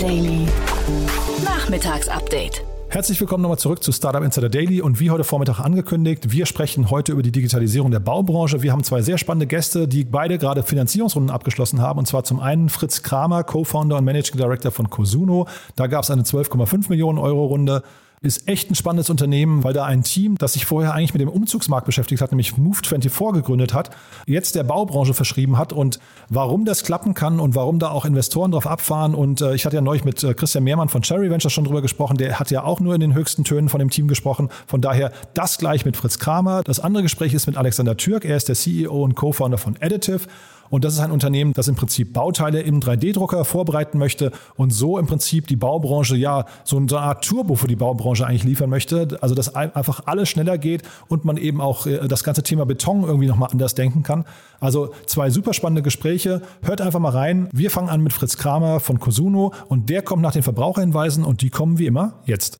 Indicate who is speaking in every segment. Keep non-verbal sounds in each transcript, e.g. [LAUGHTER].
Speaker 1: Daily. Nachmittagsupdate.
Speaker 2: Herzlich willkommen nochmal zurück zu Startup Insider Daily und wie heute Vormittag angekündigt, wir sprechen heute über die Digitalisierung der Baubranche. Wir haben zwei sehr spannende Gäste, die beide gerade Finanzierungsrunden abgeschlossen haben und zwar zum einen Fritz Kramer, Co-Founder und Managing Director von Cosuno. Da gab es eine 12,5 Millionen Euro Runde ist echt ein spannendes Unternehmen, weil da ein Team, das sich vorher eigentlich mit dem Umzugsmarkt beschäftigt hat, nämlich Move24 gegründet hat, jetzt der Baubranche verschrieben hat und warum das klappen kann und warum da auch Investoren drauf abfahren. Und äh, ich hatte ja neulich mit äh, Christian Mehrmann von Cherry Ventures schon drüber gesprochen, der hat ja auch nur in den höchsten Tönen von dem Team gesprochen. Von daher das gleich mit Fritz Kramer. Das andere Gespräch ist mit Alexander Türk, er ist der CEO und Co-Founder von Additive. Und das ist ein Unternehmen, das im Prinzip Bauteile im 3D-Drucker vorbereiten möchte und so im Prinzip die Baubranche, ja, so eine Art Turbo für die Baubranche eigentlich liefern möchte. Also, dass einfach alles schneller geht und man eben auch äh, das ganze Thema Beton irgendwie nochmal anders denken kann. Also, zwei super spannende Gespräche. Hört einfach mal rein. Wir fangen an mit Fritz Kramer von Cosuno und der kommt nach den Verbraucherhinweisen und die kommen wie immer jetzt.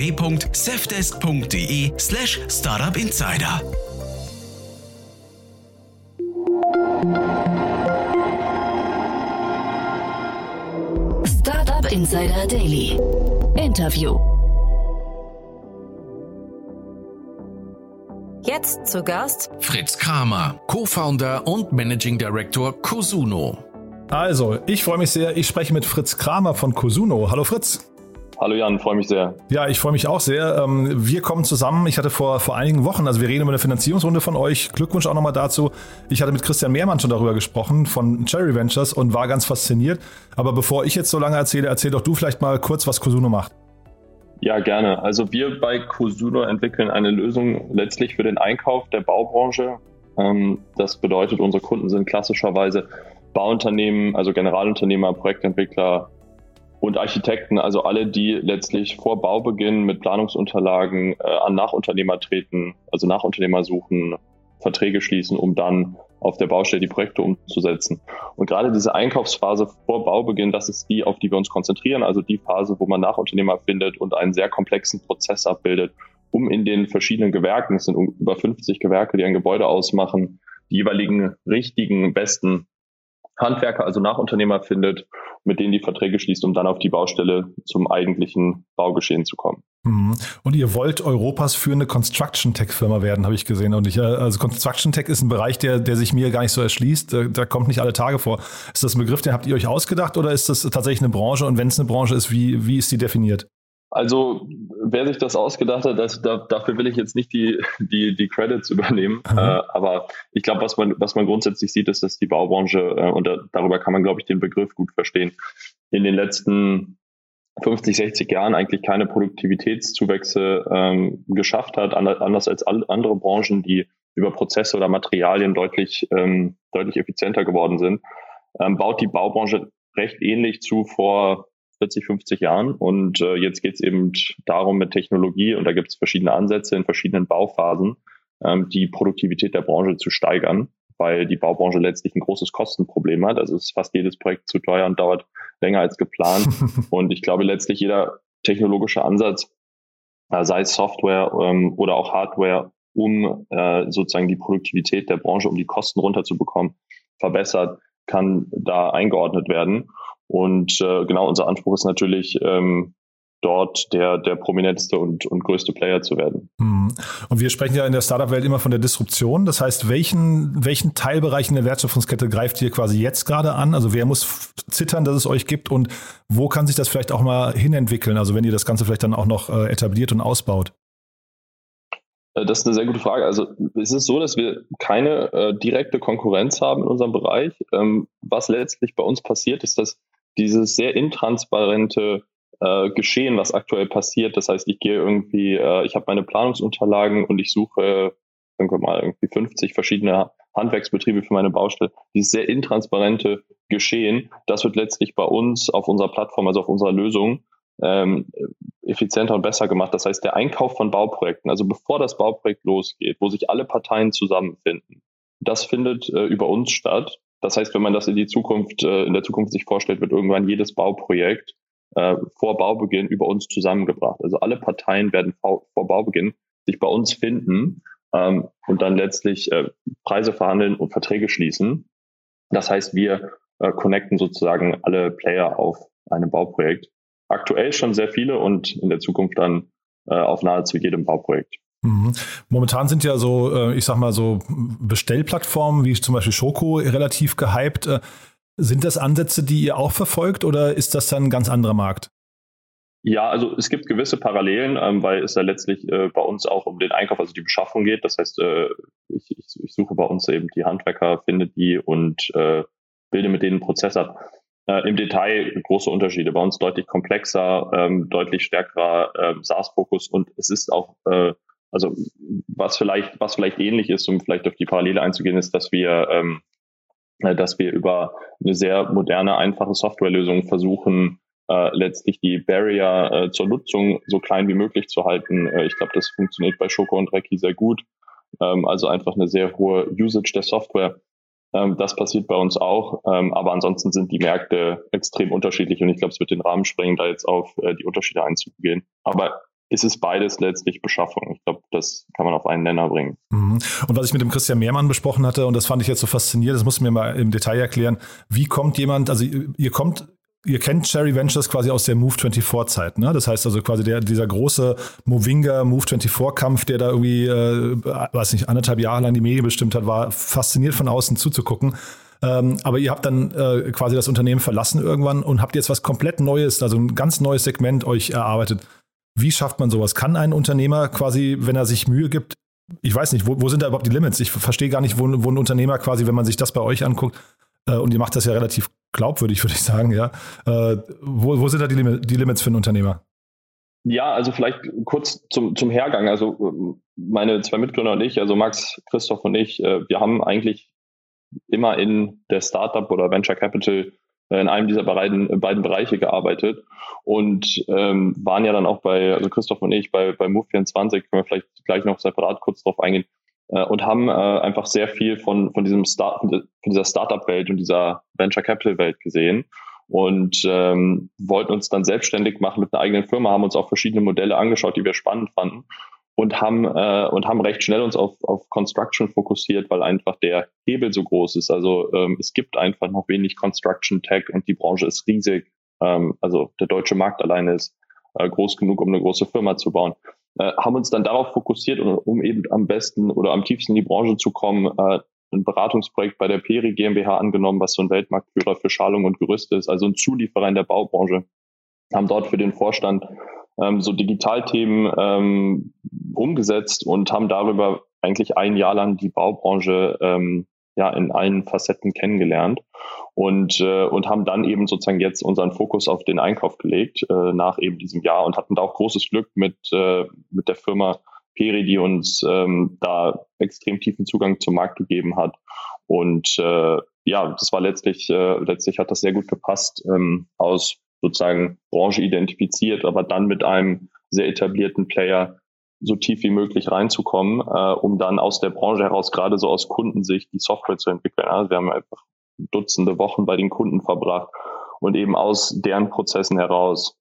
Speaker 3: www.safdesk.de slash startupinsider.
Speaker 1: Startup Insider Daily. Interview. Jetzt zu Gast
Speaker 3: Fritz Kramer, Co-Founder und Managing Director Cosuno.
Speaker 2: Also, ich freue mich sehr. Ich spreche mit Fritz Kramer von Cosuno. Hallo Fritz.
Speaker 4: Hallo Jan, freue mich sehr.
Speaker 2: Ja, ich freue mich auch sehr. Ähm, wir kommen zusammen. Ich hatte vor, vor einigen Wochen, also wir reden über eine Finanzierungsrunde von euch. Glückwunsch auch nochmal dazu. Ich hatte mit Christian Mehrmann schon darüber gesprochen von Cherry Ventures und war ganz fasziniert. Aber bevor ich jetzt so lange erzähle, erzähl doch du vielleicht mal kurz, was Cosuno macht.
Speaker 4: Ja, gerne. Also wir bei Cosuno entwickeln eine Lösung letztlich für den Einkauf der Baubranche. Ähm, das bedeutet, unsere Kunden sind klassischerweise Bauunternehmen, also Generalunternehmer, Projektentwickler, und Architekten, also alle, die letztlich vor Baubeginn mit Planungsunterlagen äh, an Nachunternehmer treten, also Nachunternehmer suchen, Verträge schließen, um dann auf der Baustelle die Projekte umzusetzen. Und gerade diese Einkaufsphase vor Baubeginn, das ist die, auf die wir uns konzentrieren, also die Phase, wo man Nachunternehmer findet und einen sehr komplexen Prozess abbildet, um in den verschiedenen Gewerken, es sind über 50 Gewerke, die ein Gebäude ausmachen, die jeweiligen richtigen, besten Handwerker, also Nachunternehmer findet, mit denen die Verträge schließt, um dann auf die Baustelle zum eigentlichen Baugeschehen zu kommen.
Speaker 2: Mhm. Und ihr wollt Europas führende Construction Tech Firma werden, habe ich gesehen. Und ich, äh, also Construction Tech ist ein Bereich, der, der sich mir gar nicht so erschließt. Da, da kommt nicht alle Tage vor. Ist das ein Begriff, den habt ihr euch ausgedacht oder ist das tatsächlich eine Branche? Und wenn es eine Branche ist, wie, wie ist die definiert?
Speaker 4: Also, wer sich das ausgedacht hat, das, da, dafür will ich jetzt nicht die, die, die Credits übernehmen. Mhm. Äh, aber ich glaube, was man, was man grundsätzlich sieht, ist, dass die Baubranche, äh, und da, darüber kann man, glaube ich, den Begriff gut verstehen, in den letzten 50, 60 Jahren eigentlich keine Produktivitätszuwächse ähm, geschafft hat, anders als andere Branchen, die über Prozesse oder Materialien deutlich, ähm, deutlich effizienter geworden sind, ähm, baut die Baubranche recht ähnlich zu vor 40, 50 Jahren. Und äh, jetzt geht es eben darum mit Technologie, und da gibt es verschiedene Ansätze in verschiedenen Bauphasen, ähm, die Produktivität der Branche zu steigern, weil die Baubranche letztlich ein großes Kostenproblem hat. Also ist fast jedes Projekt zu teuer und dauert länger als geplant. [LAUGHS] und ich glaube, letztlich jeder technologische Ansatz, äh, sei es Software ähm, oder auch Hardware, um äh, sozusagen die Produktivität der Branche, um die Kosten runterzubekommen, verbessert, kann da eingeordnet werden. Und äh, genau unser Anspruch ist natürlich, ähm, dort der, der prominenteste und, und größte Player zu werden.
Speaker 2: Hm. Und wir sprechen ja in der Startup-Welt immer von der Disruption. Das heißt, welchen, welchen Teilbereich in der Wertschöpfungskette greift ihr quasi jetzt gerade an? Also wer muss zittern, dass es euch gibt und wo kann sich das vielleicht auch mal hinentwickeln? Also wenn ihr das Ganze vielleicht dann auch noch äh, etabliert und ausbaut?
Speaker 4: Äh, das ist eine sehr gute Frage. Also es ist so, dass wir keine äh, direkte Konkurrenz haben in unserem Bereich. Ähm, was letztlich bei uns passiert, ist, dass dieses sehr intransparente äh, Geschehen, was aktuell passiert. Das heißt, ich gehe irgendwie, äh, ich habe meine Planungsunterlagen und ich suche, wir mal, irgendwie 50 verschiedene Handwerksbetriebe für meine Baustelle. Dieses sehr intransparente Geschehen, das wird letztlich bei uns auf unserer Plattform, also auf unserer Lösung, ähm, effizienter und besser gemacht. Das heißt, der Einkauf von Bauprojekten, also bevor das Bauprojekt losgeht, wo sich alle Parteien zusammenfinden, das findet äh, über uns statt. Das heißt, wenn man das in die Zukunft, äh, in der Zukunft sich vorstellt, wird irgendwann jedes Bauprojekt äh, vor Baubeginn über uns zusammengebracht. Also alle Parteien werden vor, Baubeginn sich bei uns finden ähm, und dann letztlich äh, Preise verhandeln und Verträge schließen. Das heißt, wir äh, connecten sozusagen alle Player auf einem Bauprojekt. Aktuell schon sehr viele und in der Zukunft dann äh, auf nahezu jedem Bauprojekt.
Speaker 2: Mhm. Momentan sind ja so, äh, ich sag mal so Bestellplattformen wie zum Beispiel Schoko relativ gehypt. Äh, sind das Ansätze, die ihr auch verfolgt oder ist das dann ein ganz anderer Markt?
Speaker 4: Ja, also es gibt gewisse Parallelen, ähm, weil es ja letztlich äh, bei uns auch um den Einkauf, also die Beschaffung geht. Das heißt, ich, ich, ich, suche bei uns eben die Handwerker, finde die und bilde mit denen Prozess ab. Im Detail große Unterschiede. Bei uns deutlich komplexer, ähm, deutlich stärkerer ähm, SaaS-Fokus und es ist auch, also was vielleicht, was vielleicht ähnlich ist, um vielleicht auf die Parallele einzugehen, ist, dass wir ähm, äh, dass wir über eine sehr moderne, einfache Softwarelösung versuchen, äh, letztlich die Barrier äh, zur Nutzung so klein wie möglich zu halten. Äh, ich glaube, das funktioniert bei Schoko und Recki sehr gut. Ähm, also einfach eine sehr hohe Usage der Software. Ähm, das passiert bei uns auch. Ähm, aber ansonsten sind die Märkte extrem unterschiedlich und ich glaube, es wird den Rahmen sprengen, da jetzt auf äh, die Unterschiede einzugehen. Aber es ist beides letztlich Beschaffung. Ich glaube, das kann man auf einen Nenner bringen.
Speaker 2: Mhm. Und was ich mit dem Christian Mehrmann besprochen hatte, und das fand ich jetzt so faszinierend, das musst du mir mal im Detail erklären, wie kommt jemand, also ihr kommt Ihr kennt Cherry Ventures quasi aus der Move 24 Zeit, ne? Das heißt also quasi der, dieser große Movinga Move 24 Kampf, der da irgendwie, äh, weiß nicht, anderthalb Jahre lang die Medien bestimmt hat, war fasziniert von außen zuzugucken. Ähm, aber ihr habt dann äh, quasi das Unternehmen verlassen irgendwann und habt jetzt was komplett Neues, also ein ganz neues Segment euch erarbeitet. Wie schafft man sowas? Kann ein Unternehmer quasi, wenn er sich Mühe gibt, ich weiß nicht, wo, wo sind da überhaupt die Limits? Ich verstehe gar nicht, wo, wo ein Unternehmer quasi, wenn man sich das bei euch anguckt, äh, und ihr macht das ja relativ glaubwürdig, würde ich sagen, ja. Äh, wo, wo sind da die, Lim die Limits für einen Unternehmer?
Speaker 4: Ja, also vielleicht kurz zum, zum Hergang. Also ähm, meine zwei Mitgründer und ich, also Max, Christoph und ich, äh, wir haben eigentlich immer in der Startup oder Venture Capital in einem dieser beiden, beiden Bereiche gearbeitet und ähm, waren ja dann auch bei, also Christoph und ich, bei, bei Move24, können wir vielleicht gleich noch separat kurz drauf eingehen, äh, und haben äh, einfach sehr viel von, von diesem Start, von dieser Startup-Welt und dieser Venture Capital-Welt gesehen und ähm, wollten uns dann selbstständig machen mit einer eigenen Firma, haben uns auch verschiedene Modelle angeschaut, die wir spannend fanden und haben äh, und haben recht schnell uns auf, auf Construction fokussiert, weil einfach der Hebel so groß ist. Also ähm, es gibt einfach noch wenig Construction Tech und die Branche ist riesig. Ähm, also der deutsche Markt alleine ist äh, groß genug, um eine große Firma zu bauen. Äh, haben uns dann darauf fokussiert, um eben am besten oder am tiefsten in die Branche zu kommen, äh, ein Beratungsprojekt bei der Peri GmbH angenommen, was so ein Weltmarktführer für Schalung und Gerüste ist, also ein Zulieferer in der Baubranche. Haben dort für den Vorstand ähm, so Digitalthemen ähm, umgesetzt und haben darüber eigentlich ein Jahr lang die Baubranche ähm, ja in allen Facetten kennengelernt und äh, und haben dann eben sozusagen jetzt unseren Fokus auf den Einkauf gelegt äh, nach eben diesem Jahr und hatten da auch großes Glück mit äh, mit der Firma Peri, die uns ähm, da extrem tiefen Zugang zum Markt gegeben hat und äh, ja, das war letztlich äh, letztlich hat das sehr gut gepasst ähm, aus sozusagen Branche identifiziert, aber dann mit einem sehr etablierten Player so tief wie möglich reinzukommen, äh, um dann aus der Branche heraus, gerade so aus Kundensicht, die Software zu entwickeln. Also wir haben einfach Dutzende Wochen bei den Kunden verbracht und eben aus deren Prozessen heraus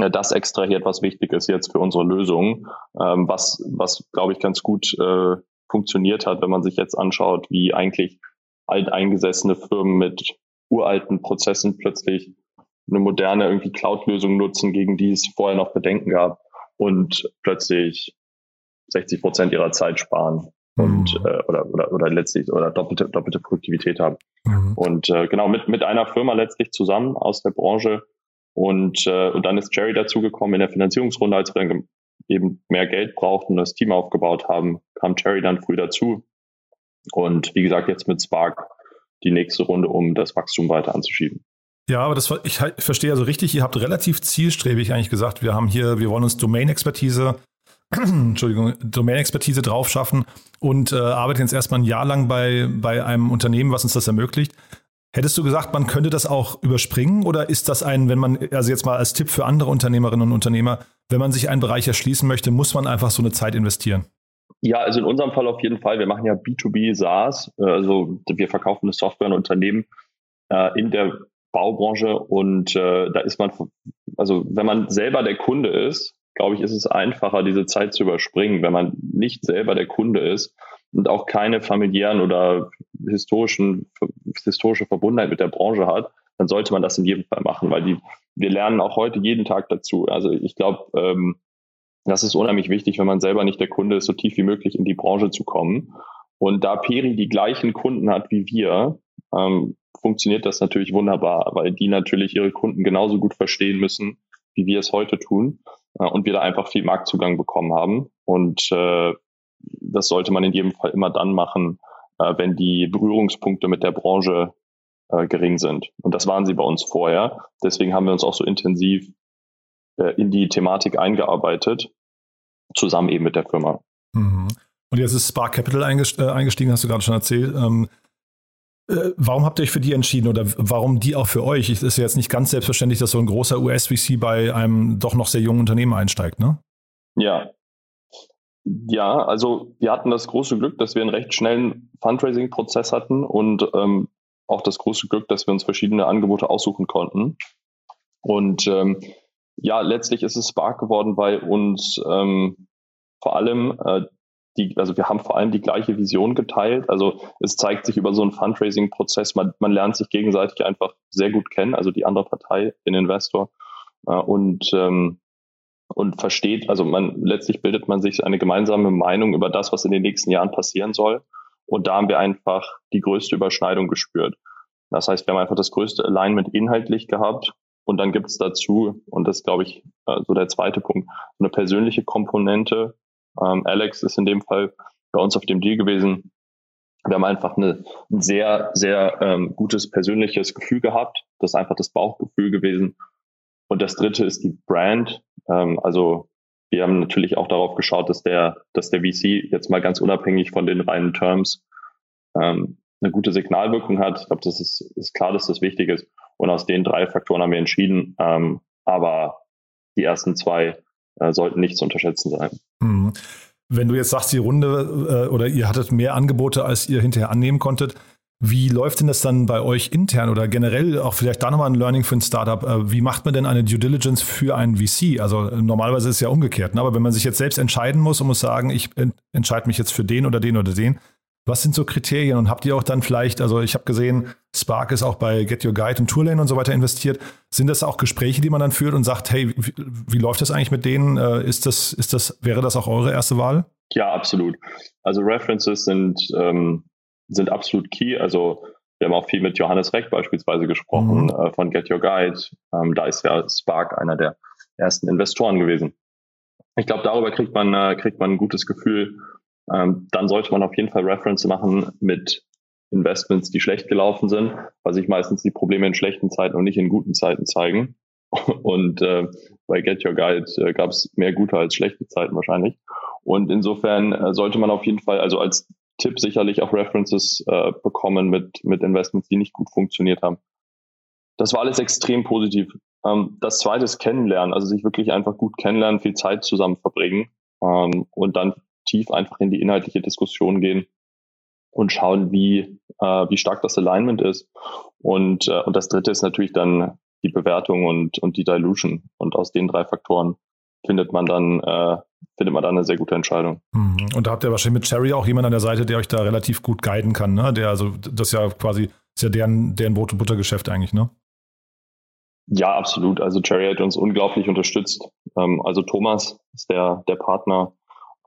Speaker 4: äh, das extrahiert, was wichtig ist jetzt für unsere Lösung, ähm, was, was glaube ich, ganz gut äh, funktioniert hat, wenn man sich jetzt anschaut, wie eigentlich alteingesessene Firmen mit uralten Prozessen plötzlich eine moderne irgendwie Cloud-Lösung nutzen, gegen die es vorher noch Bedenken gab und plötzlich 60 Prozent ihrer Zeit sparen und mhm. äh, oder, oder oder letztlich oder doppelte doppelte Produktivität haben mhm. und äh, genau mit mit einer Firma letztlich zusammen aus der Branche und äh, und dann ist Jerry dazugekommen in der Finanzierungsrunde als wir dann eben mehr Geld brauchten und das Team aufgebaut haben kam Jerry dann früh dazu und wie gesagt jetzt mit Spark die nächste Runde um das Wachstum weiter anzuschieben
Speaker 2: Ja, aber das ich, verstehe also richtig, ihr habt relativ zielstrebig eigentlich gesagt, wir haben hier, wir wollen uns Domain-Expertise, [CLEARS THROAT] Entschuldigung, Domain-Expertise drauf schaffen und äh, arbeiten jetzt erstmal ein Jahr lang bei, bei einem Unternehmen, was uns das ermöglicht. Hättest du gesagt, man könnte das auch überspringen oder ist das ein, wenn man, also jetzt mal als Tipp für andere Unternehmerinnen und Unternehmer, wenn man sich einen Bereich erschließen möchte, muss man einfach so eine Zeit investieren?
Speaker 4: Ja, also in unserem Fall auf jeden Fall. Wir machen ja B2B SaaS, äh, also wir verkaufen eine Software an Unternehmen äh, in der Baubranche und äh, da ist man, also wenn man selber der Kunde ist, glaube ich, ist es einfacher, diese Zeit zu überspringen. Wenn man nicht selber der Kunde ist und auch keine familiären oder historischen, historische Verbundenheit mit der Branche hat, dann sollte man das in jedem Fall machen, weil die, wir lernen auch heute jeden Tag dazu. Also ich glaube, ähm, das ist unheimlich wichtig, wenn man selber nicht der Kunde ist, so tief wie möglich in die Branche zu kommen. Und da Peri die gleichen Kunden hat wie wir, ähm, funktioniert das natürlich wunderbar, weil die natürlich ihre Kunden genauso gut verstehen müssen, wie wir es heute tun äh, und wir da einfach viel Marktzugang bekommen haben. Und äh, das sollte man in jedem Fall immer dann machen, äh, wenn die Berührungspunkte mit der Branche äh, gering sind. Und das waren sie bei uns vorher. Deswegen haben wir uns auch so intensiv äh, in die Thematik eingearbeitet, zusammen eben mit der Firma.
Speaker 2: Mhm. Und jetzt ist Spark Capital äh, eingestiegen, hast du gerade schon erzählt. Ähm, äh, warum habt ihr euch für die entschieden oder warum die auch für euch? Es ist ja jetzt nicht ganz selbstverständlich, dass so ein großer US-VC bei einem doch noch sehr jungen Unternehmen einsteigt, ne?
Speaker 4: Ja. Ja, also wir hatten das große Glück, dass wir einen recht schnellen Fundraising-Prozess hatten und ähm, auch das große Glück, dass wir uns verschiedene Angebote aussuchen konnten. Und ähm, ja, letztlich ist es Spark geworden, weil uns ähm, vor allem äh, die, also wir haben vor allem die gleiche Vision geteilt. Also es zeigt sich über so einen Fundraising-Prozess, man, man lernt sich gegenseitig einfach sehr gut kennen, also die andere Partei, den Investor, äh, und, ähm, und versteht, also man letztlich bildet man sich eine gemeinsame Meinung über das, was in den nächsten Jahren passieren soll. Und da haben wir einfach die größte Überschneidung gespürt. Das heißt, wir haben einfach das größte Alignment inhaltlich gehabt. Und dann gibt es dazu, und das glaube ich, äh, so der zweite Punkt, eine persönliche Komponente, ähm, Alex ist in dem Fall bei uns auf dem Deal gewesen. Wir haben einfach eine, ein sehr, sehr ähm, gutes persönliches Gefühl gehabt. Das ist einfach das Bauchgefühl gewesen. Und das dritte ist die Brand. Ähm, also wir haben natürlich auch darauf geschaut, dass der, dass der VC jetzt mal ganz unabhängig von den reinen Terms ähm, eine gute Signalwirkung hat. Ich glaube, das ist, ist klar, dass das wichtig ist. Und aus den drei Faktoren haben wir entschieden. Ähm, aber die ersten zwei äh, sollten nicht zu unterschätzen sein.
Speaker 2: Mhm. Wenn du jetzt sagst, die Runde äh, oder ihr hattet mehr Angebote, als ihr hinterher annehmen konntet, wie läuft denn das dann bei euch intern oder generell auch vielleicht da nochmal ein Learning für ein Startup? Äh, wie macht man denn eine Due Diligence für einen VC? Also normalerweise ist es ja umgekehrt, ne? aber wenn man sich jetzt selbst entscheiden muss und muss sagen, ich entscheide mich jetzt für den oder den oder den, was sind so Kriterien und habt ihr auch dann vielleicht, also ich habe gesehen, Spark ist auch bei Get Your Guide und Tourlane und so weiter investiert. Sind das auch Gespräche, die man dann führt und sagt, hey, wie, wie läuft das eigentlich mit denen? Äh, ist das, ist das, wäre das auch eure erste Wahl?
Speaker 4: Ja, absolut. Also References sind, ähm, sind absolut key. Also wir haben auch viel mit Johannes Reck beispielsweise gesprochen mhm. äh, von Get Your Guide. Ähm, da ist ja Spark einer der ersten Investoren gewesen. Ich glaube, darüber kriegt man, äh, kriegt man ein gutes Gefühl, ähm, dann sollte man auf jeden Fall Reference machen mit Investments, die schlecht gelaufen sind, weil sich meistens die Probleme in schlechten Zeiten und nicht in guten Zeiten zeigen. [LAUGHS] Und äh, bei Get Your Guide äh, gab es mehr gute als schlechte Zeiten wahrscheinlich. Und insofern äh, sollte man auf jeden Fall, also als Tipp sicherlich auch References äh, bekommen mit, mit Investments, die nicht gut funktioniert haben. Das war alles extrem positiv. Ähm, das zweite ist Kennenlernen, also sich wirklich einfach gut kennenlernen, viel Zeit zusammen verbringen ähm, und dann tief einfach in die inhaltliche Diskussion gehen und schauen, wie, äh, wie stark das Alignment ist. Und, äh, und das dritte ist natürlich dann die Bewertung und, und die Dilution. Und aus den drei Faktoren findet man dann, äh, findet man dann eine sehr gute Entscheidung.
Speaker 2: Mhm. Und da habt ihr wahrscheinlich mit Cherry auch jemanden an der Seite, der euch da relativ gut guiden kann, ne? Der, also das ist ja quasi, ist ja deren, deren Brot- und Buttergeschäft eigentlich, ne?
Speaker 4: Ja, absolut. Also Cherry hat uns unglaublich unterstützt. Ähm, also Thomas ist der, der Partner,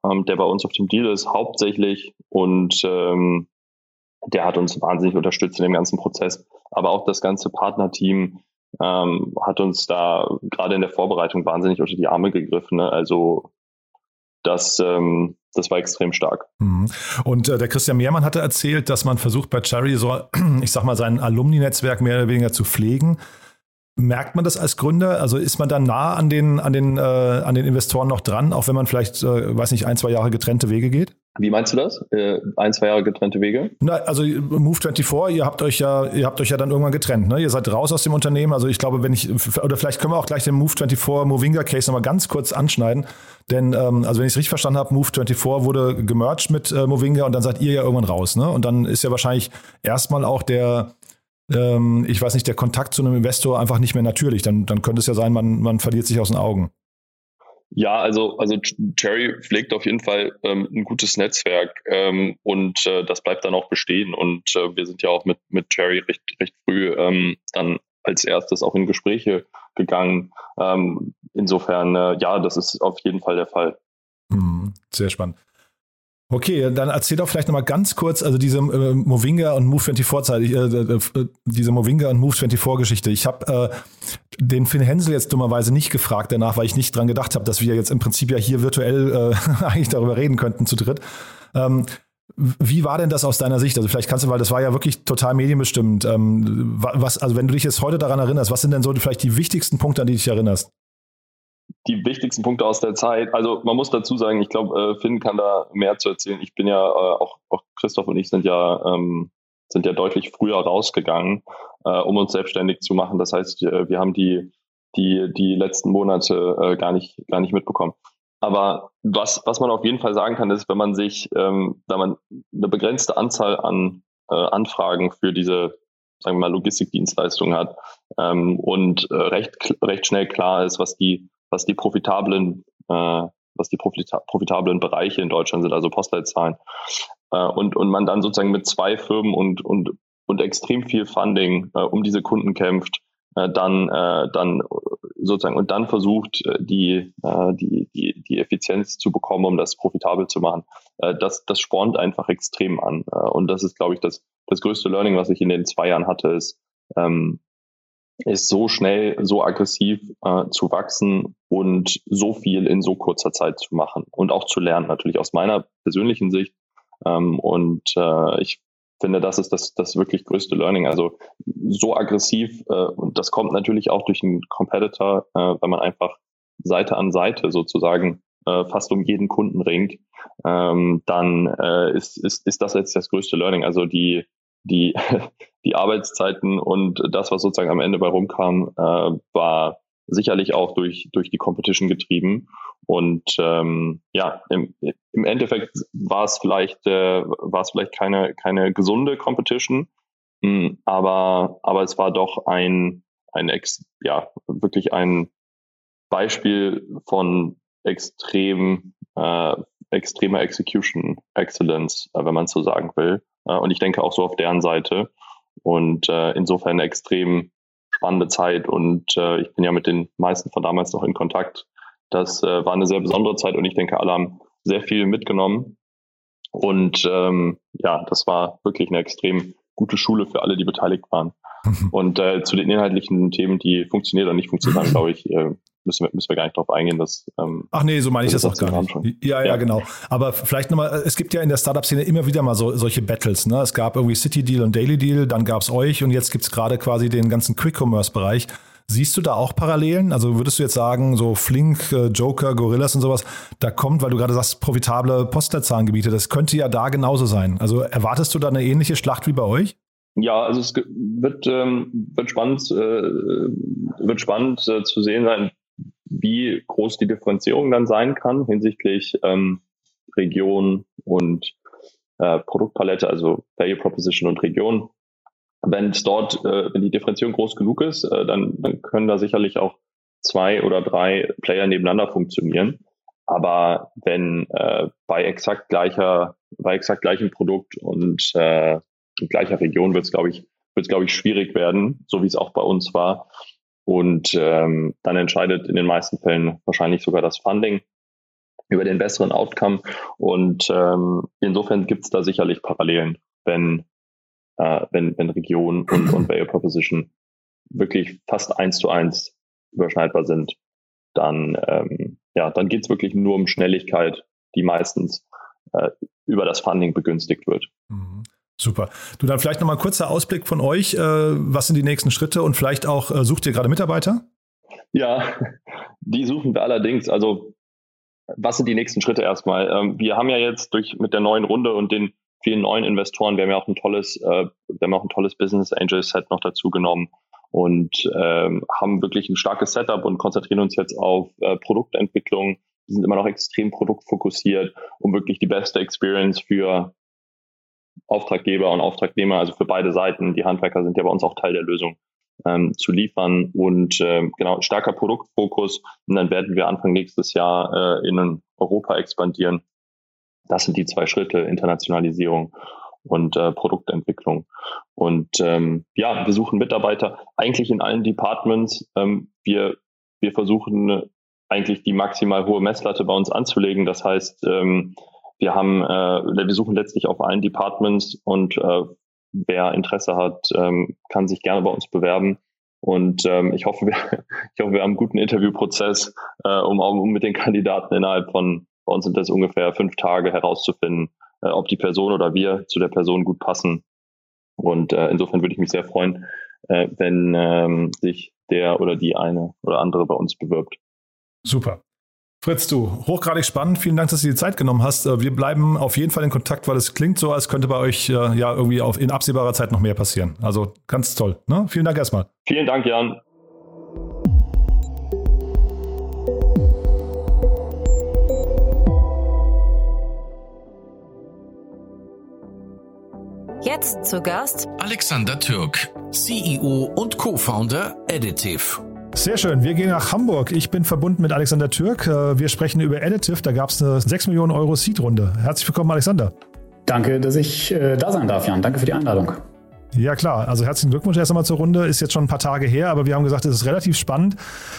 Speaker 4: ähm, der bei uns auf dem Deal ist, hauptsächlich. Und ähm, der hat uns wahnsinnig unterstützt in dem ganzen Prozess. Aber auch das ganze Partnerteam ähm, hat uns da gerade in der Vorbereitung wahnsinnig unter die Arme gegriffen. Ne? Also das, ähm, das war extrem stark.
Speaker 2: Mhm. Und äh, der Christian Mehrmann hatte erzählt, dass man versucht bei Cherry so, [CLEARS THROAT] ich sag mal, sein Alumni-Netzwerk mehr oder weniger zu pflegen. Merkt man das als Gründer? Also ist man dann nah an den, an den, äh, an den Investoren noch dran, auch wenn man vielleicht, äh, weiß nicht, ein, zwei Jahre getrennte Wege geht?
Speaker 4: Wie meinst du das? Äh, ein, zwei Jahre getrennte Wege?
Speaker 2: Na, also Move24, ihr habt euch ja, ihr habt euch ja dann irgendwann getrennt, ne? Ihr seid raus aus dem Unternehmen. Also ich glaube, wenn ich, oder vielleicht können wir auch gleich den Move24 Movinga Case nochmal ganz kurz anschneiden. Denn, ähm, also wenn ich es richtig verstanden habe, Move24 wurde gemerged mit äh, Movinga und dann seid ihr ja irgendwann raus, ne? Und dann ist ja wahrscheinlich erstmal auch der, ähm, ich weiß nicht, der Kontakt zu einem Investor einfach nicht mehr natürlich. Dann, dann könnte es ja sein, man, man verliert sich aus den Augen.
Speaker 4: Ja, also, also Jerry pflegt auf jeden Fall ähm, ein gutes Netzwerk ähm, und äh, das bleibt dann auch bestehen. Und äh, wir sind ja auch mit, mit Jerry recht, recht früh ähm, dann als erstes auch in Gespräche gegangen. Ähm, insofern, äh, ja, das ist auf jeden Fall der Fall.
Speaker 2: Hm, sehr spannend. Okay, dann erzähl doch vielleicht nochmal ganz kurz, also diese äh, Movinga und Move24-Zeit, äh, äh, äh, diese Movinga und Move24-Geschichte. Ich habe äh, den Finn Hensel jetzt dummerweise nicht gefragt danach, weil ich nicht dran gedacht habe, dass wir jetzt im Prinzip ja hier virtuell äh, [LAUGHS] eigentlich darüber reden könnten zu dritt. Ähm, wie war denn das aus deiner Sicht? Also vielleicht kannst du, weil das war ja wirklich total medienbestimmt. Ähm, was, also wenn du dich jetzt heute daran erinnerst, was sind denn so vielleicht die wichtigsten Punkte, an die du dich erinnerst?
Speaker 4: Die wichtigsten Punkte aus der Zeit. Also man muss dazu sagen, ich glaube, äh, Finn kann da mehr zu erzählen. Ich bin ja, äh, auch, auch Christoph und ich sind ja, ähm, sind ja deutlich früher rausgegangen, äh, um uns selbstständig zu machen. Das heißt, wir haben die, die, die letzten Monate äh, gar nicht, gar nicht mitbekommen. Aber was, was man auf jeden Fall sagen kann, ist, wenn man sich, ähm, da man eine begrenzte Anzahl an äh, Anfragen für diese, sagen wir mal, Logistikdienstleistungen hat ähm, und äh, recht, recht schnell klar ist, was die was die profitablen, äh, was die profita profitablen Bereiche in Deutschland sind, also Postleitzahlen. Äh, und, und man dann sozusagen mit zwei Firmen und, und, und extrem viel Funding äh, um diese Kunden kämpft, äh, dann, äh, dann sozusagen und dann versucht, äh, die, äh, die, die, die Effizienz zu bekommen, um das profitabel zu machen. Äh, das, das spornt einfach extrem an. Äh, und das ist, glaube ich, das, das größte Learning, was ich in den zwei Jahren hatte, ist, ähm, ist so schnell, so aggressiv äh, zu wachsen und so viel in so kurzer Zeit zu machen und auch zu lernen, natürlich aus meiner persönlichen Sicht. Ähm, und äh, ich finde, das ist das, das wirklich größte Learning. Also so aggressiv, äh, und das kommt natürlich auch durch einen Competitor, äh, wenn man einfach Seite an Seite sozusagen äh, fast um jeden Kunden ringt, ähm, dann äh, ist, ist, ist das jetzt das größte Learning. Also die, die, [LAUGHS] die Arbeitszeiten und das, was sozusagen am Ende bei rumkam, äh, war sicherlich auch durch, durch die Competition getrieben. Und ähm, ja, im, im Endeffekt war es vielleicht, äh, war es vielleicht keine, keine gesunde Competition, mh, hm, aber, aber es war doch ein, ein ex, ja, wirklich ein Beispiel von extrem, äh, extremer Execution Excellence, äh, wenn man so sagen will. Äh, und ich denke auch so auf deren Seite. Und äh, insofern eine extrem spannende Zeit. Und äh, ich bin ja mit den meisten von damals noch in Kontakt. Das äh, war eine sehr besondere Zeit und ich denke, alle haben sehr viel mitgenommen. Und ähm, ja, das war wirklich eine extrem gute Schule für alle, die beteiligt waren. [LAUGHS] Und äh, zu den inhaltlichen Themen, die funktionieren oder nicht funktionieren, [LAUGHS] glaube ich, äh, müssen wir, müssen wir gar nicht drauf eingehen. Dass,
Speaker 2: ähm, Ach nee, so meine ich das auch gar nicht. Ja, ja, ja, genau. Aber vielleicht nochmal, es gibt ja in der Startup-Szene immer wieder mal so, solche Battles. Ne? Es gab irgendwie City Deal und Daily Deal, dann gab es euch und jetzt gibt es gerade quasi den ganzen Quick-Commerce-Bereich. Siehst du da auch Parallelen? Also würdest du jetzt sagen, so Flink, äh, Joker, Gorillas und sowas, da kommt, weil du gerade sagst, profitable Postleitzahlengebiete, das könnte ja da genauso sein. Also erwartest du da eine ähnliche Schlacht wie bei euch?
Speaker 4: Ja, also es wird, ähm, wird spannend, äh, wird spannend äh, zu sehen sein, wie groß die Differenzierung dann sein kann hinsichtlich ähm, Region und äh, Produktpalette, also Value Proposition und Region. Wenn es dort, äh, wenn die Differenzierung groß genug ist, äh, dann, dann können da sicherlich auch zwei oder drei Player nebeneinander funktionieren. Aber wenn äh, bei exakt gleicher, bei exakt gleichem Produkt und äh, gleicher Region wird es, glaube ich, wird es, glaube ich, schwierig werden, so wie es auch bei uns war. Und ähm, dann entscheidet in den meisten Fällen wahrscheinlich sogar das Funding über den besseren Outcome. Und ähm, insofern gibt es da sicherlich Parallelen, wenn, äh, wenn, wenn Region und, und Value Proposition wirklich fast eins zu eins überschneidbar sind, dann, ähm, ja, dann geht es wirklich nur um Schnelligkeit, die meistens äh, über das Funding begünstigt wird.
Speaker 2: Mhm. Super. Du dann vielleicht nochmal ein kurzer Ausblick von euch. Äh, was sind die nächsten Schritte und vielleicht auch äh, sucht ihr gerade Mitarbeiter?
Speaker 4: Ja, [LAUGHS] die suchen wir allerdings. Also was sind die nächsten Schritte erstmal? Ähm, wir haben ja jetzt durch mit der neuen Runde und den vielen neuen Investoren, wir haben ja auch ein tolles, äh, wir haben auch ein tolles Business Angel Set noch dazu genommen und ähm, haben wirklich ein starkes Setup und konzentrieren uns jetzt auf Produktentwicklung. Wir sind immer noch extrem produktfokussiert, um wirklich die beste Experience für Auftraggeber und Auftragnehmer, also für beide Seiten, die Handwerker sind ja bei uns auch Teil der Lösung, ähm, zu liefern und äh, genau starker Produktfokus. Und dann werden wir Anfang nächstes Jahr äh, in Europa expandieren. Das sind die zwei Schritte, Internationalisierung und äh, Produktentwicklung. Und ähm, ja, wir suchen Mitarbeiter eigentlich in allen Departments. Ähm, wir, wir versuchen eigentlich die maximal hohe Messlatte bei uns anzulegen. Das heißt, ähm, wir haben, äh, wir suchen letztlich auf allen Departments und äh, wer Interesse hat, ähm, kann sich gerne bei uns bewerben. Und ähm, ich hoffe, [LAUGHS] wir, ich hoffe, wir haben einen guten Interviewprozess, äh, um, um mit den Kandidaten innerhalb von, bei uns sind das ungefähr fünf Tage herauszufinden, äh, ob die Person oder wir zu der Person gut passen. Und äh, insofern würde ich mich sehr freuen, äh, wenn ähm, sich der oder die eine oder andere bei uns bewirbt.
Speaker 2: Super. Fritz, du, hochgradig spannend. Vielen Dank, dass du dir die Zeit genommen hast. Äh, wir bleiben auf jeden Fall in Kontakt, weil es klingt so, als könnte bei euch äh, ja irgendwie auf, in absehbarer Zeit noch mehr passieren. Also ganz toll. Ne? Vielen Dank erstmal.
Speaker 4: Vielen Dank, Jan.
Speaker 1: Jetzt zu Gast
Speaker 3: Alexander Türk, CEO und Co-Founder Additive.
Speaker 2: Sehr schön. Wir gehen nach Hamburg. Ich bin verbunden mit Alexander Türk. Äh, wir sprechen über Additive. Da gab es eine 6 Millionen Euro Seed-Runde. Herzlich willkommen, Alexander.
Speaker 5: Danke, dass ich äh, da sein darf, Jan. Danke für die Einladung.
Speaker 2: Ja klar, also herzlichen Glückwunsch erst einmal zur Runde. Ist jetzt schon ein paar Tage her, aber wir haben gesagt, es ist relativ spannend,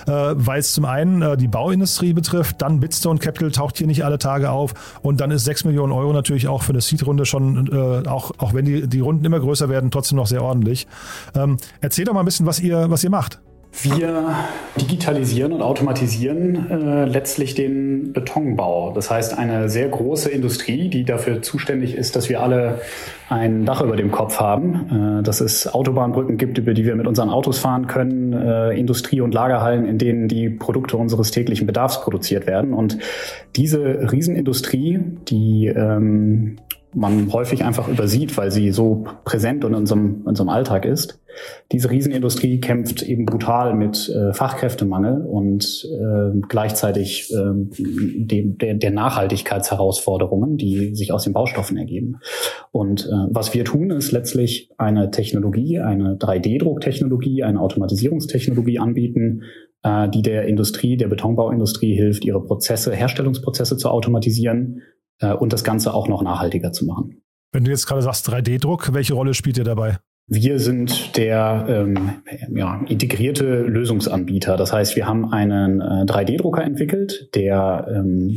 Speaker 2: äh, weil es zum einen äh, die Bauindustrie betrifft, dann Bitstone Capital taucht hier nicht alle Tage auf und dann ist 6 Millionen Euro natürlich auch für eine Seed-Runde schon, äh, auch, auch wenn die, die Runden immer größer werden, trotzdem noch sehr ordentlich. Ähm, erzähl doch mal ein bisschen, was ihr, was ihr macht.
Speaker 5: Wir digitalisieren und automatisieren äh, letztlich den Betonbau. Das heißt, eine sehr große Industrie, die dafür zuständig ist, dass wir alle ein Dach über dem Kopf haben, äh, dass es Autobahnbrücken gibt, über die wir mit unseren Autos fahren können, äh, Industrie- und Lagerhallen, in denen die Produkte unseres täglichen Bedarfs produziert werden. Und diese Riesenindustrie, die ähm, man häufig einfach übersieht, weil sie so präsent in unserem, in unserem Alltag ist. Diese Riesenindustrie kämpft eben brutal mit äh, Fachkräftemangel und äh, gleichzeitig äh, dem, der, der Nachhaltigkeitsherausforderungen, die sich aus den Baustoffen ergeben. Und äh, was wir tun, ist letztlich eine Technologie, eine 3D-Drucktechnologie, eine Automatisierungstechnologie anbieten, äh, die der Industrie, der Betonbauindustrie hilft, ihre Prozesse, Herstellungsprozesse zu automatisieren und das Ganze auch noch nachhaltiger zu machen.
Speaker 2: Wenn du jetzt gerade sagst 3D-Druck, welche Rolle spielt ihr dabei?
Speaker 5: Wir sind der ähm, ja, integrierte Lösungsanbieter. Das heißt, wir haben einen äh, 3D-Drucker entwickelt, der ähm,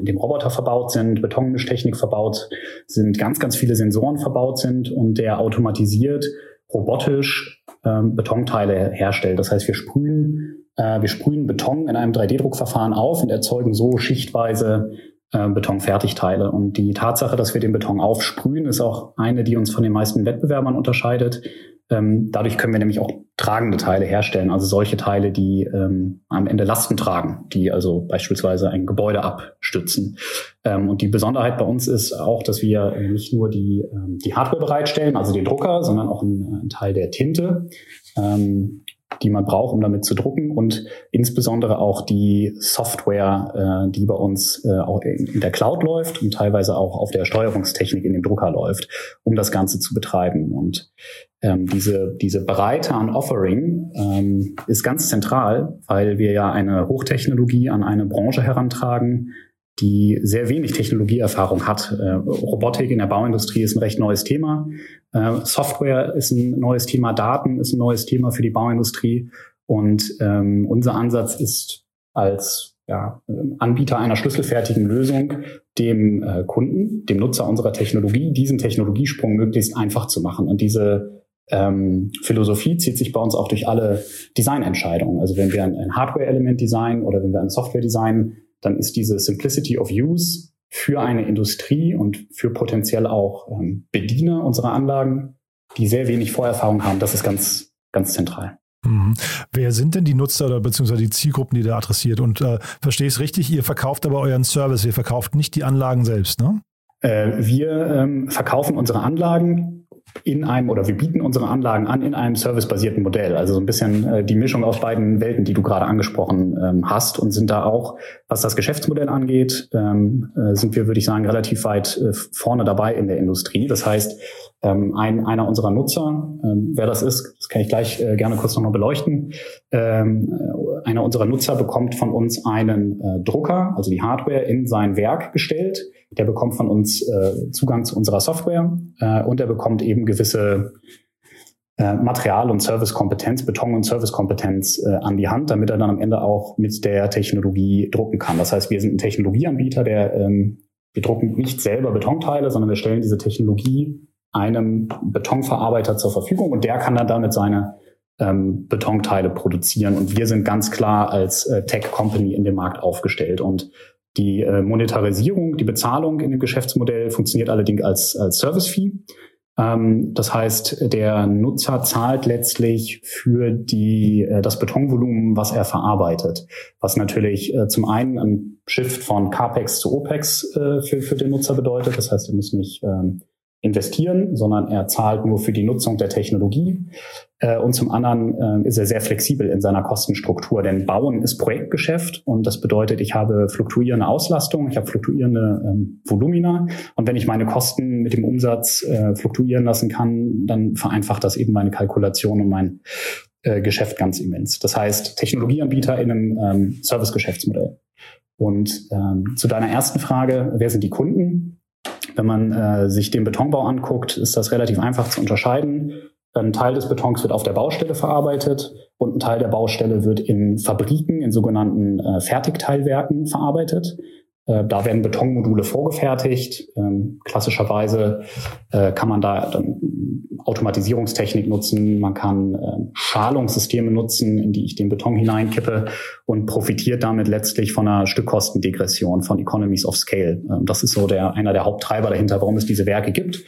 Speaker 5: in dem Roboter verbaut sind, Betonmischtechnik verbaut sind, ganz, ganz viele Sensoren verbaut sind und der automatisiert robotisch ähm, Betonteile herstellt. Das heißt, wir sprühen, äh, wir sprühen Beton in einem 3D-Druckverfahren auf und erzeugen so schichtweise äh, Betonfertigteile. Und die Tatsache, dass wir den Beton aufsprühen, ist auch eine, die uns von den meisten Wettbewerbern unterscheidet. Ähm, dadurch können wir nämlich auch tragende Teile herstellen, also solche Teile, die ähm, am Ende Lasten tragen, die also beispielsweise ein Gebäude abstützen. Ähm, und die Besonderheit bei uns ist auch, dass wir nicht nur die, ähm, die Hardware bereitstellen, also den Drucker, sondern auch einen, einen Teil der Tinte. Ähm, die man braucht, um damit zu drucken und insbesondere auch die Software, äh, die bei uns äh, auch in der Cloud läuft und teilweise auch auf der Steuerungstechnik in dem Drucker läuft, um das Ganze zu betreiben. Und ähm, diese, diese Breite an Offering ähm, ist ganz zentral, weil wir ja eine Hochtechnologie an eine Branche herantragen, die sehr wenig Technologieerfahrung hat. Äh, Robotik in der Bauindustrie ist ein recht neues Thema. Äh, Software ist ein neues Thema. Daten ist ein neues Thema für die Bauindustrie. Und ähm, unser Ansatz ist als ja, Anbieter einer schlüsselfertigen Lösung dem äh, Kunden, dem Nutzer unserer Technologie, diesen Technologiesprung möglichst einfach zu machen. Und diese ähm, Philosophie zieht sich bei uns auch durch alle Designentscheidungen. Also wenn wir ein, ein Hardware-Element designen oder wenn wir ein Software designen, dann ist diese Simplicity of Use für eine Industrie und für potenziell auch ähm, Bediener unserer Anlagen, die sehr wenig Vorerfahrung haben. Das ist ganz, ganz zentral.
Speaker 2: Mhm. Wer sind denn die Nutzer oder beziehungsweise die Zielgruppen, die da adressiert? Und äh, verstehe ich es richtig, ihr verkauft aber euren Service, ihr verkauft nicht die Anlagen selbst, ne?
Speaker 5: Äh, wir ähm, verkaufen unsere Anlagen in einem oder wir bieten unsere Anlagen an in einem servicebasierten Modell. Also so ein bisschen äh, die Mischung aus beiden Welten, die du gerade angesprochen ähm, hast und sind da auch, was das Geschäftsmodell angeht, ähm, äh, sind wir, würde ich sagen, relativ weit äh, vorne dabei in der Industrie. Das heißt, ähm, ein, einer unserer Nutzer, wer das ist, das kann ich gleich gerne kurz nochmal beleuchten. Einer unserer Nutzer bekommt von uns einen Drucker, also die Hardware, in sein Werk gestellt. Der bekommt von uns äh, Zugang zu unserer Software äh, und er bekommt eben gewisse äh, Material- und Servicekompetenz, Beton- und Servicekompetenz äh, an die Hand, damit er dann am Ende auch mit der Technologie drucken kann. Das heißt, wir sind ein Technologieanbieter, der ähm, wir drucken nicht selber Betonteile, sondern wir stellen diese Technologie einem Betonverarbeiter zur Verfügung und der kann dann damit seine ähm, Betonteile produzieren. Und wir sind ganz klar als äh, Tech-Company in dem Markt aufgestellt. Und die äh, Monetarisierung, die Bezahlung in dem Geschäftsmodell funktioniert allerdings als, als Service-Fee. Ähm, das heißt, der Nutzer zahlt letztlich für die, äh, das Betonvolumen, was er verarbeitet. Was natürlich äh, zum einen ein Shift von CAPEX zu OPEX äh, für, für den Nutzer bedeutet. Das heißt, er muss nicht ähm, investieren, sondern er zahlt nur für die Nutzung der Technologie. Äh, und zum anderen äh, ist er sehr flexibel in seiner Kostenstruktur, denn Bauen ist Projektgeschäft und das bedeutet, ich habe fluktuierende Auslastung, ich habe fluktuierende ähm, Volumina und wenn ich meine Kosten mit dem Umsatz äh, fluktuieren lassen kann, dann vereinfacht das eben meine Kalkulation und mein Geschäft ganz immens. Das heißt, Technologieanbieter in einem ähm, Service-Geschäftsmodell. Und ähm, zu deiner ersten Frage, wer sind die Kunden? Wenn man äh, sich den Betonbau anguckt, ist das relativ einfach zu unterscheiden. Ein Teil des Betons wird auf der Baustelle verarbeitet und ein Teil der Baustelle wird in Fabriken, in sogenannten äh, Fertigteilwerken verarbeitet. Äh, da werden Betonmodule vorgefertigt. Ähm, klassischerweise äh, kann man da Automatisierungstechnik nutzen, man kann äh, Schalungssysteme nutzen, in die ich den Beton hineinkippe und profitiert damit letztlich von einer Stückkostendegression, von Economies of Scale. Ähm, das ist so der, einer der Haupttreiber dahinter, warum es diese Werke gibt.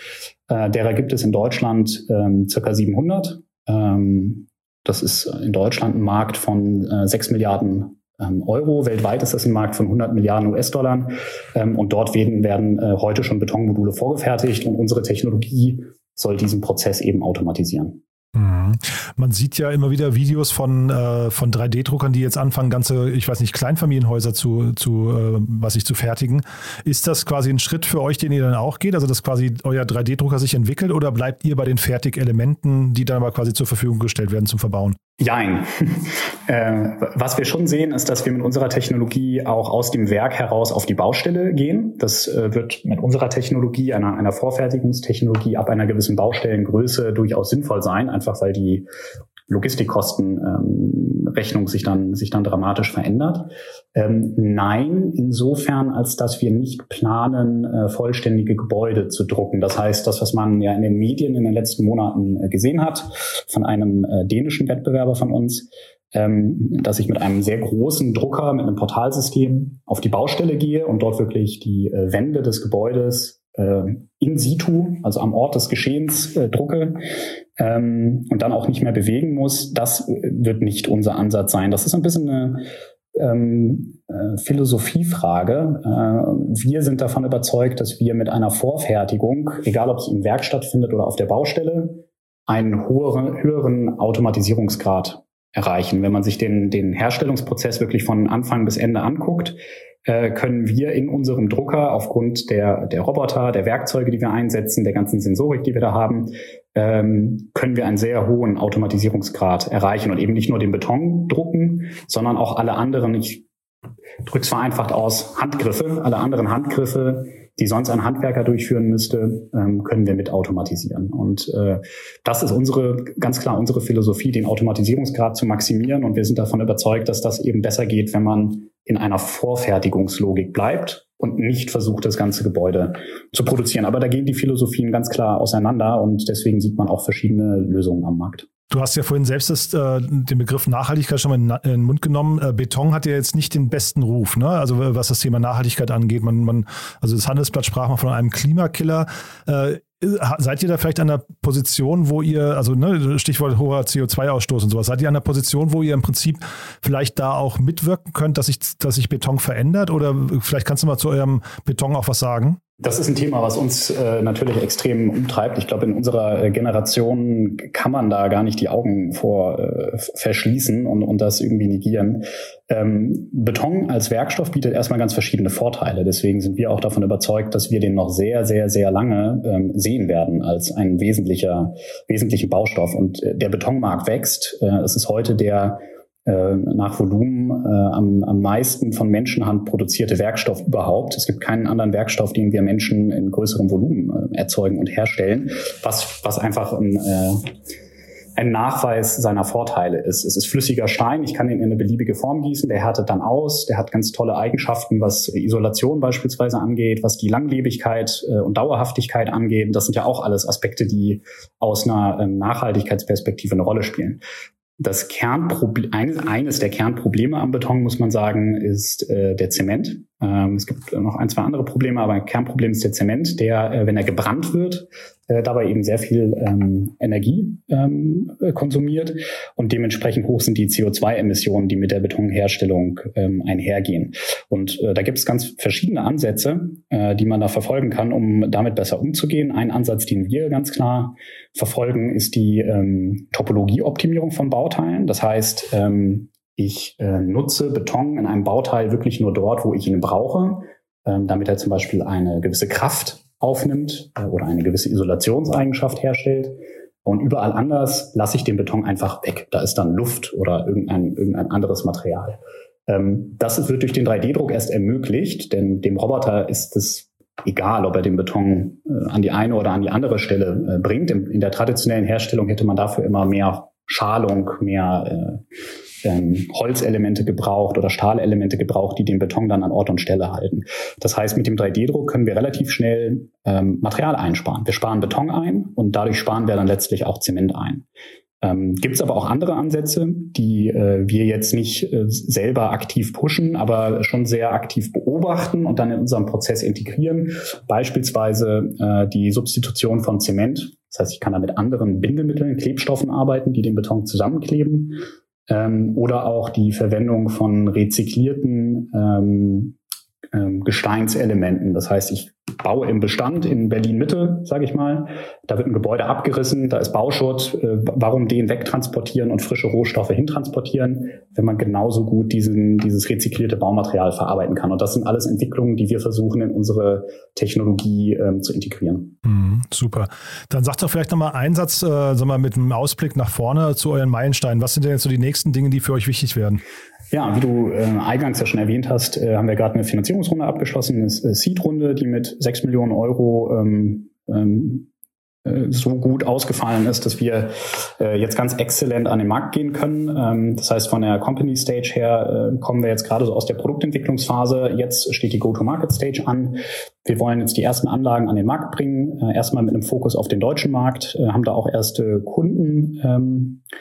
Speaker 5: Äh, derer gibt es in Deutschland ähm, circa 700. Ähm, das ist in Deutschland ein Markt von äh, 6 Milliarden ähm, Euro. Weltweit ist das ein Markt von 100 Milliarden US-Dollar. Ähm, und dort werden, werden äh, heute schon Betonmodule vorgefertigt und unsere Technologie soll diesen Prozess eben automatisieren.
Speaker 2: Mhm. Man sieht ja immer wieder Videos von, äh, von 3D-Druckern, die jetzt anfangen, ganze, ich weiß nicht, Kleinfamilienhäuser zu, zu äh, was ich zu fertigen. Ist das quasi ein Schritt für euch, den ihr dann auch geht? Also, dass quasi euer 3D-Drucker sich entwickelt oder bleibt ihr bei den Fertigelementen, die dann aber quasi zur Verfügung gestellt werden zum Verbauen?
Speaker 5: Jein. [LAUGHS] äh, was wir schon sehen, ist, dass wir mit unserer Technologie auch aus dem Werk heraus auf die Baustelle gehen. Das äh, wird mit unserer Technologie, einer, einer Vorfertigungstechnologie ab einer gewissen Baustellengröße durchaus sinnvoll sein, einfach weil die Logistikkostenrechnung ähm, sich dann sich dann dramatisch verändert. Ähm, nein, insofern als dass wir nicht planen, äh, vollständige Gebäude zu drucken. Das heißt, das, was man ja in den Medien in den letzten Monaten äh, gesehen hat, von einem äh, dänischen Wettbewerber von uns, ähm, dass ich mit einem sehr großen Drucker, mit einem Portalsystem auf die Baustelle gehe und dort wirklich die äh, Wände des Gebäudes in situ, also am Ort des Geschehens äh, drucke ähm, und dann auch nicht mehr bewegen muss, das äh, wird nicht unser Ansatz sein. Das ist ein bisschen eine ähm, äh, Philosophiefrage. Äh, wir sind davon überzeugt, dass wir mit einer Vorfertigung, egal ob sie im Werk stattfindet oder auf der Baustelle, einen höheren, höheren Automatisierungsgrad erreichen. Wenn man sich den, den Herstellungsprozess wirklich von Anfang bis Ende anguckt, äh, können wir in unserem Drucker aufgrund der, der Roboter, der Werkzeuge, die wir einsetzen, der ganzen Sensorik, die wir da haben, ähm, können wir einen sehr hohen Automatisierungsgrad erreichen und eben nicht nur den Beton drucken, sondern auch alle anderen, ich drücke es vereinfacht aus, Handgriffe, alle anderen Handgriffe, die sonst ein Handwerker durchführen müsste, ähm, können wir mit automatisieren. Und äh, das ist unsere, ganz klar unsere Philosophie, den Automatisierungsgrad zu maximieren. Und wir sind davon überzeugt, dass das eben besser geht, wenn man in einer Vorfertigungslogik bleibt und nicht versucht, das ganze Gebäude zu produzieren. Aber da gehen die Philosophien ganz klar auseinander und deswegen sieht man auch verschiedene Lösungen am Markt.
Speaker 2: Du hast ja vorhin selbst das, äh, den Begriff Nachhaltigkeit schon mal in, in, den Mund genommen. Äh, Beton hat ja jetzt nicht den besten Ruf, ne? Also was das Thema Nachhaltigkeit angeht. Man, man, also das Handelsblatt sprach mal von einem Klimakiller. Äh, seid ihr da vielleicht an der Position, wo ihr, also ne, Stichwort hoher CO2-Ausstoß und sowas, seid ihr an der Position, wo ihr im Prinzip vielleicht da auch mitwirken könnt, dass sich, dass sich Beton verändert? Oder vielleicht kannst du mal zu eurem Beton auch was sagen?
Speaker 5: Das ist ein Thema, was uns äh, natürlich extrem umtreibt. Ich glaube, in unserer äh, Generation kann man da gar nicht die Augen vor äh, verschließen und, und das irgendwie negieren. Ähm, Beton als Werkstoff bietet erstmal ganz verschiedene Vorteile. Deswegen sind wir auch davon überzeugt, dass wir den noch sehr, sehr, sehr lange ähm, sehen werden als einen wesentlicher, wesentlichen Baustoff. Und äh, der Betonmarkt wächst. Äh, es ist heute der äh, nach Volumen äh, am, am meisten von Menschenhand produzierte Werkstoff überhaupt. Es gibt keinen anderen Werkstoff, den wir Menschen in größerem Volumen äh, erzeugen und herstellen, was, was einfach ein, äh, ein Nachweis seiner Vorteile ist. Es ist flüssiger Stein, ich kann ihn in eine beliebige Form gießen, der härtet dann aus, der hat ganz tolle Eigenschaften, was Isolation beispielsweise angeht, was die Langlebigkeit äh, und Dauerhaftigkeit angeht. Das sind ja auch alles Aspekte, die aus einer ähm, Nachhaltigkeitsperspektive eine Rolle spielen. Das Kernproblem, eines, eines der Kernprobleme am Beton, muss man sagen, ist äh, der Zement. Ähm, es gibt noch ein, zwei andere Probleme, aber ein Kernproblem ist der Zement, der, äh, wenn er gebrannt wird, äh, dabei eben sehr viel ähm, Energie ähm, konsumiert und dementsprechend hoch sind die CO2-Emissionen, die mit der Betonherstellung einhergehen. Und äh, da gibt es ganz verschiedene Ansätze, äh, die man da verfolgen kann, um damit besser umzugehen. Ein Ansatz, den wir ganz klar verfolgen, ist die Topologieoptimierung von Bauteilen. Das heißt, ich äh, nutze Beton in einem Bauteil wirklich nur dort, wo ich ihn brauche, ähm, damit er zum Beispiel eine gewisse Kraft aufnimmt äh, oder eine gewisse Isolationseigenschaft herstellt. Und überall anders lasse ich den Beton einfach weg. Da ist dann Luft oder irgendein, irgendein anderes Material. Ähm, das wird durch den 3D-Druck erst ermöglicht, denn dem Roboter ist es egal, ob er den Beton äh, an die eine oder an die andere Stelle äh, bringt. In, in, der traditionellen Herstellung hätte man dafür immer mehr Schalung, mehr äh, ähm, Holzelemente gebraucht oder Stahlelemente gebraucht, die den Beton dann an Ort und Stelle halten. Das heißt, mit dem 3D-Druck können wir relativ schnell ähm, Material einsparen. Wir sparen Beton ein und dadurch sparen wir dann letztlich auch Zement ein. Ähm, Gibt es aber auch andere Ansätze, die äh, wir jetzt nicht äh, selber aktiv pushen, aber schon sehr aktiv beobachten und dann in unserem Prozess integrieren. Beispielsweise äh, die Substitution von Zement. Das heißt, ich kann da mit anderen Bindemitteln, Klebstoffen arbeiten, die den Beton zusammenkleben ähm, oder auch die Verwendung von rezyklierten ähm, ähm, Gesteinselementen. Das heißt, ich baue im Bestand in Berlin Mitte, sage ich mal, da wird ein Gebäude abgerissen, da ist Bauschutt. Äh, warum den wegtransportieren und frische Rohstoffe hintransportieren, wenn man genauso gut diesen, dieses rezyklierte Baumaterial verarbeiten kann? Und das sind alles Entwicklungen, die wir versuchen in unsere Technologie ähm, zu integrieren.
Speaker 2: Mhm, super. Dann sagt doch vielleicht nochmal einen Satz, äh, sag mal, mit einem Ausblick nach vorne zu euren Meilensteinen. Was sind denn jetzt so die nächsten Dinge, die für euch wichtig werden?
Speaker 5: Ja, wie du äh, eingangs ja schon erwähnt hast, äh, haben wir gerade eine Finanzierungsrunde abgeschlossen, eine äh, Seed-Runde, die mit sechs Millionen Euro ähm, ähm, äh, so gut ausgefallen ist, dass wir äh, jetzt ganz exzellent an den Markt gehen können. Ähm, das heißt, von der Company Stage her äh, kommen wir jetzt gerade so aus der Produktentwicklungsphase. Jetzt steht die Go-to-Market Stage an. Wir wollen jetzt die ersten Anlagen an den Markt bringen. Äh, erstmal mit einem Fokus auf den deutschen Markt, äh, haben da auch erste Kunden. Ähm, äh,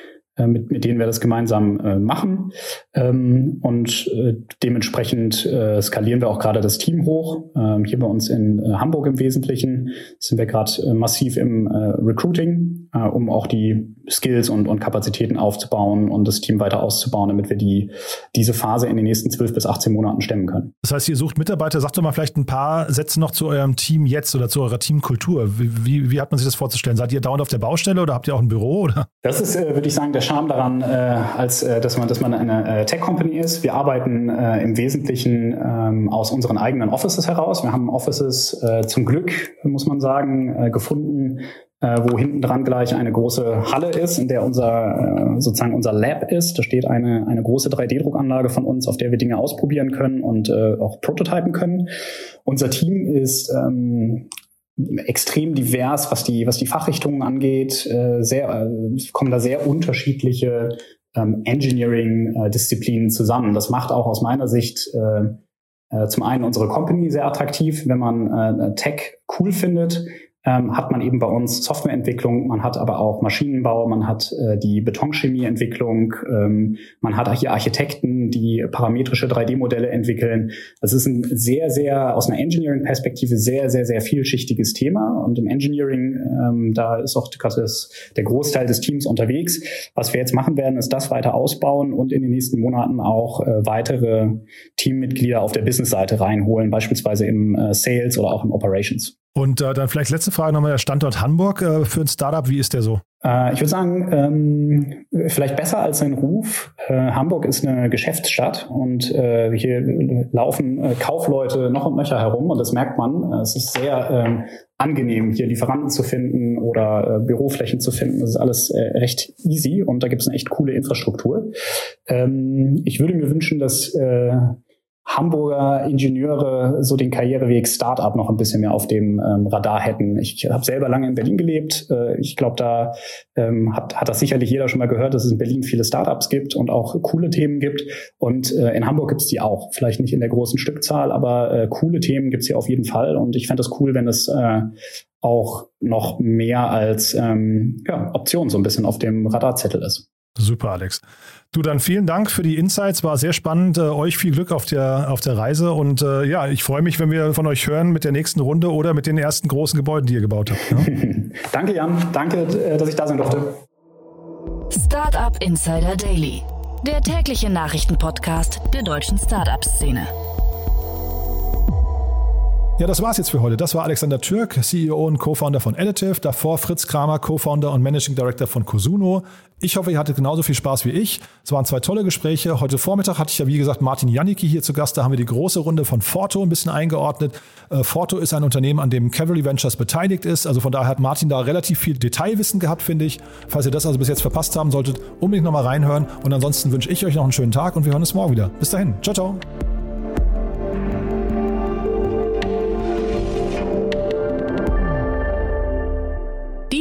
Speaker 5: mit, mit denen wir das gemeinsam äh, machen. Ähm, und äh, dementsprechend äh, skalieren wir auch gerade das Team hoch. Ähm, hier bei uns in äh, Hamburg im Wesentlichen sind wir gerade äh, massiv im äh, Recruiting, äh, um auch die Skills und, und Kapazitäten aufzubauen und das Team weiter auszubauen, damit wir die, diese Phase in den nächsten 12 bis 18 Monaten stemmen können.
Speaker 2: Das heißt, ihr sucht Mitarbeiter. Sagt doch mal vielleicht ein paar Sätze noch zu eurem Team jetzt oder zu eurer Teamkultur. Wie, wie, wie hat man sich das vorzustellen? Seid ihr dauernd auf der Baustelle oder habt ihr auch ein Büro? Oder?
Speaker 5: Das ist, äh, würde ich sagen, der Charme daran, äh, als äh, dass man, dass man eine äh, Tech-Company ist. Wir arbeiten äh, im Wesentlichen ähm, aus unseren eigenen Offices heraus. Wir haben Offices zum Glück, muss man sagen, gefunden, äh, wo hinten dran gleich eine große Halle ist, in der unser äh, sozusagen unser Lab ist. Da steht eine, eine große 3D-Druckanlage von uns, auf der wir Dinge ausprobieren können und äh, auch prototypen können. Unser Team ist ähm, extrem divers, was die, was die Fachrichtungen angeht. Äh, sehr, äh, kommen da sehr unterschiedliche ähm, Engineering-Disziplinen zusammen. Das macht auch aus meiner Sicht äh, äh, zum einen unsere Company sehr attraktiv, wenn man äh, Tech cool findet, ähm, hat man eben bei uns Softwareentwicklung, man hat aber auch Maschinenbau, man hat äh, die Betonchemieentwicklung, ähm, man hat auch hier Architekten, die parametrische 3D-Modelle entwickeln. Das ist ein sehr, sehr, aus einer Engineering-Perspektive sehr, sehr, sehr vielschichtiges Thema. Und im Engineering, ähm, da ist auch das, der Großteil des Teams unterwegs. Was wir jetzt machen werden, ist das weiter ausbauen und in den nächsten Monaten auch äh, weitere Teammitglieder auf der Business-Seite reinholen, beispielsweise im äh, Sales oder auch im Operations.
Speaker 2: Und äh, dann vielleicht letzte Frage nochmal, der Standort Hamburg äh, für ein Startup, wie ist der so?
Speaker 5: Äh, ich würde sagen, ähm, vielleicht besser als sein Ruf. Äh, Hamburg ist eine Geschäftsstadt und äh, hier laufen äh, Kaufleute noch und nöcher herum und das merkt man. es ist sehr ähm, angenehm, hier Lieferanten zu finden oder Büroflächen zu finden. Das ist alles recht easy und da gibt es eine echt coole Infrastruktur. Ähm, ich würde mir wünschen, dass Hamburger Ingenieure so den Karriereweg Startup noch ein bisschen mehr auf dem ähm, Radar hätten. Ich habe selber lange in Berlin gelebt. Äh, ich glaube, da ähm, hat, hat das sicherlich jeder schon mal gehört, dass es in Berlin viele Startups gibt und auch coole Themen gibt. Und äh, in Hamburg gibt es die auch. Vielleicht nicht in der großen Stückzahl, aber äh, coole Themen gibt es hier auf jeden Fall. Und ich fände das cool, wenn es äh, auch noch mehr als ähm, ja, Option so ein bisschen auf dem Radarzettel ist.
Speaker 2: Super, Alex. Du, dann vielen Dank für die Insights. War sehr spannend. Äh, euch viel Glück auf der, auf der Reise. Und äh, ja, ich freue mich, wenn wir von euch hören mit der nächsten Runde oder mit den ersten großen Gebäuden, die ihr gebaut habt. Ja? [LAUGHS]
Speaker 5: Danke, Jan. Danke, äh, dass ich da sein durfte.
Speaker 1: Startup Insider Daily, der tägliche Nachrichtenpodcast der deutschen Startup-Szene.
Speaker 2: Ja, das war's jetzt für heute. Das war Alexander Türk, CEO und Co-Founder von Additive. Davor Fritz Kramer, Co-Founder und Managing Director von Cosuno. Ich hoffe, ihr hattet genauso viel Spaß wie ich. Es waren zwei tolle Gespräche. Heute Vormittag hatte ich ja, wie gesagt, Martin Janicki hier zu Gast. Da haben wir die große Runde von Forto ein bisschen eingeordnet. Äh, Forto ist ein Unternehmen, an dem Cavalry Ventures beteiligt ist. Also von daher hat Martin da relativ viel Detailwissen gehabt, finde ich. Falls ihr das also bis jetzt verpasst haben solltet, unbedingt nochmal reinhören. Und ansonsten wünsche ich euch noch einen schönen Tag und wir hören uns morgen wieder. Bis dahin. Ciao, ciao.